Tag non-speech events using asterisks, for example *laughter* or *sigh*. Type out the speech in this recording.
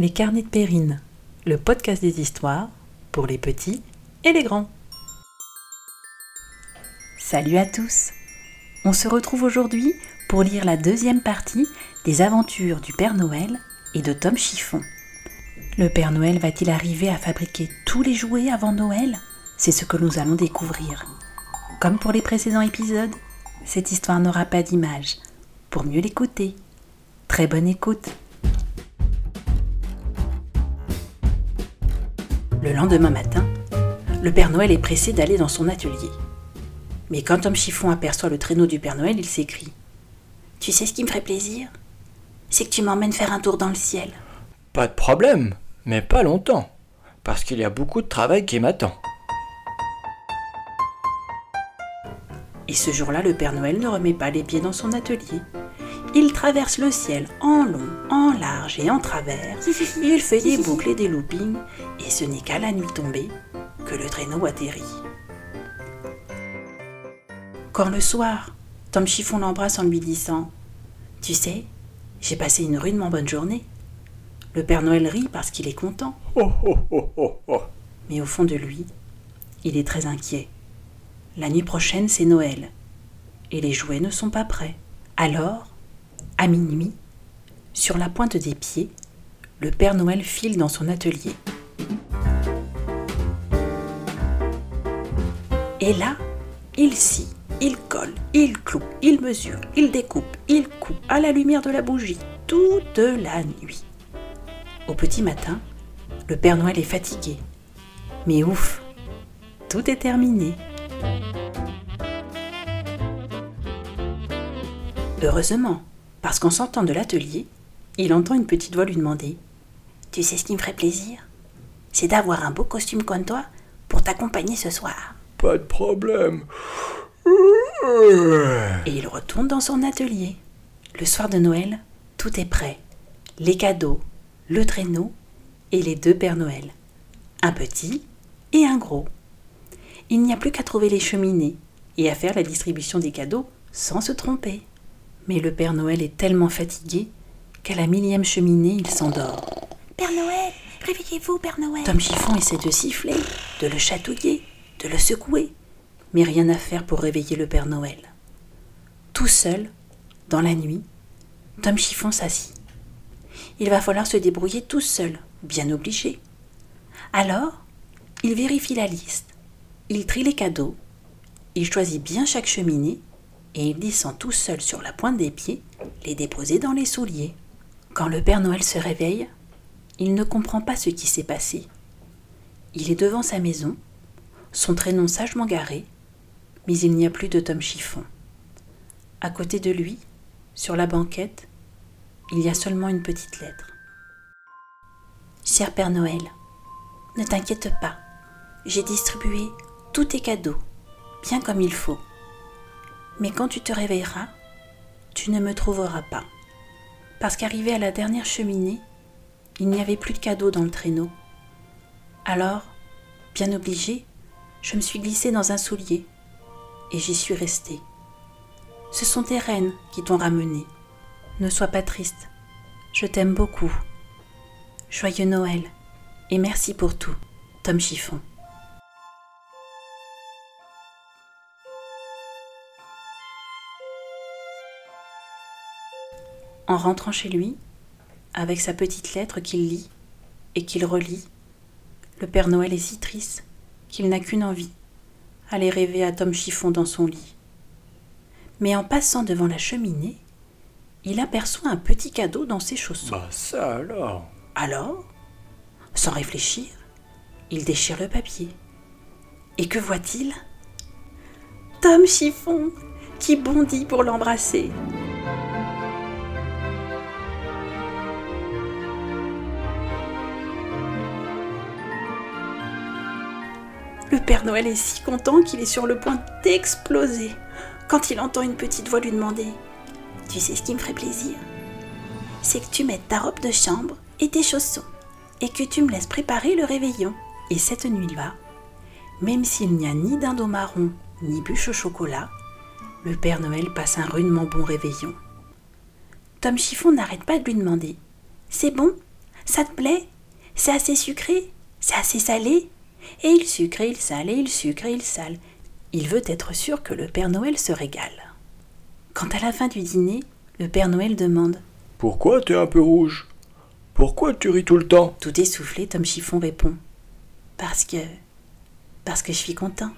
Les carnets de Périne, le podcast des histoires pour les petits et les grands. Salut à tous On se retrouve aujourd'hui pour lire la deuxième partie des aventures du Père Noël et de Tom Chiffon. Le Père Noël va-t-il arriver à fabriquer tous les jouets avant Noël? C'est ce que nous allons découvrir. Comme pour les précédents épisodes, cette histoire n'aura pas d'image. Pour mieux l'écouter, très bonne écoute Le lendemain matin, le Père Noël est pressé d'aller dans son atelier. Mais quand Tom Chiffon aperçoit le traîneau du Père Noël, il s'écrie Tu sais ce qui me ferait plaisir? C'est que tu m'emmènes faire un tour dans le ciel. Pas de problème, mais pas longtemps, parce qu'il y a beaucoup de travail qui m'attend. Et ce jour-là, le Père Noël ne remet pas les pieds dans son atelier. Il traverse le ciel en long, en large et en travers. *laughs* Il fait des boucles et des loopings, et ce n'est qu'à la nuit tombée que le traîneau atterrit. Quand le soir, Tom Chiffon l'embrasse en lui disant Tu sais, j'ai passé une rudement bonne journée. Le Père Noël rit parce qu'il est content. Oh, oh, oh. Mais au fond de lui, il est très inquiet. La nuit prochaine, c'est Noël. Et les jouets ne sont pas prêts. Alors, à minuit, sur la pointe des pieds, le Père Noël file dans son atelier. Et là, il scie, il colle, il cloue, il mesure, il découpe, il coud à la lumière de la bougie toute la nuit. Au petit matin, le Père Noël est fatigué. Mais ouf, tout est terminé. Heureusement, parce qu'en sortant de l'atelier, il entend une petite voix lui demander Tu sais ce qui me ferait plaisir? C'est d'avoir un beau costume comme toi pour t'accompagner ce soir. Pas de problème. Et il retourne dans son atelier. Le soir de Noël, tout est prêt. Les cadeaux, le traîneau et les deux Pères Noël. Un petit et un gros. Il n'y a plus qu'à trouver les cheminées et à faire la distribution des cadeaux sans se tromper. Mais le Père Noël est tellement fatigué qu'à la millième cheminée, il s'endort. Père Noël, réveillez-vous, Père Noël. Tom Chiffon essaie de siffler, de le chatouiller, de le secouer, mais rien à faire pour réveiller le Père Noël. Tout seul, dans la nuit, Tom Chiffon s'assit. Il va falloir se débrouiller tout seul, bien obligé. Alors, il vérifie la liste, il trie les cadeaux, il choisit bien chaque cheminée et il descend tout seul sur la pointe des pieds, les déposer dans les souliers. Quand le Père Noël se réveille, il ne comprend pas ce qui s'est passé. Il est devant sa maison, son traîneau sagement garé, mais il n'y a plus de Tom Chiffon. À côté de lui, sur la banquette, il y a seulement une petite lettre. Cher Père Noël, ne t'inquiète pas, j'ai distribué tous tes cadeaux, bien comme il faut. Mais quand tu te réveilleras, tu ne me trouveras pas. Parce qu'arrivé à la dernière cheminée, il n'y avait plus de cadeaux dans le traîneau. Alors, bien obligé, je me suis glissée dans un soulier et j'y suis restée. Ce sont tes reines qui t'ont ramené. Ne sois pas triste. Je t'aime beaucoup. Joyeux Noël et merci pour tout, Tom Chiffon. En rentrant chez lui, avec sa petite lettre qu'il lit et qu'il relit, le Père Noël est si triste qu'il n'a qu'une envie, aller rêver à Tom Chiffon dans son lit. Mais en passant devant la cheminée, il aperçoit un petit cadeau dans ses chaussons. Bah ça alors? Alors, sans réfléchir, il déchire le papier. Et que voit-il? Tom Chiffon qui bondit pour l'embrasser. Le Père Noël est si content qu'il est sur le point d'exploser quand il entend une petite voix lui demander Tu sais ce qui me ferait plaisir? C'est que tu mettes ta robe de chambre et tes chaussons et que tu me laisses préparer le réveillon. Et cette nuit-là, même s'il n'y a ni dindon marron ni bûche au chocolat, le Père Noël passe un rudement bon réveillon. Tom Chiffon n'arrête pas de lui demander C'est bon? Ça te plaît? C'est assez sucré? C'est assez salé? Et il sucre, et il sale, et il sucre, et il sale. Il veut être sûr que le Père Noël se régale. Quand à la fin du dîner, le Père Noël demande Pourquoi t'es un peu rouge? Pourquoi tu ris tout le temps? Tout essoufflé, Tom Chiffon répond Parce que. Parce que je suis content.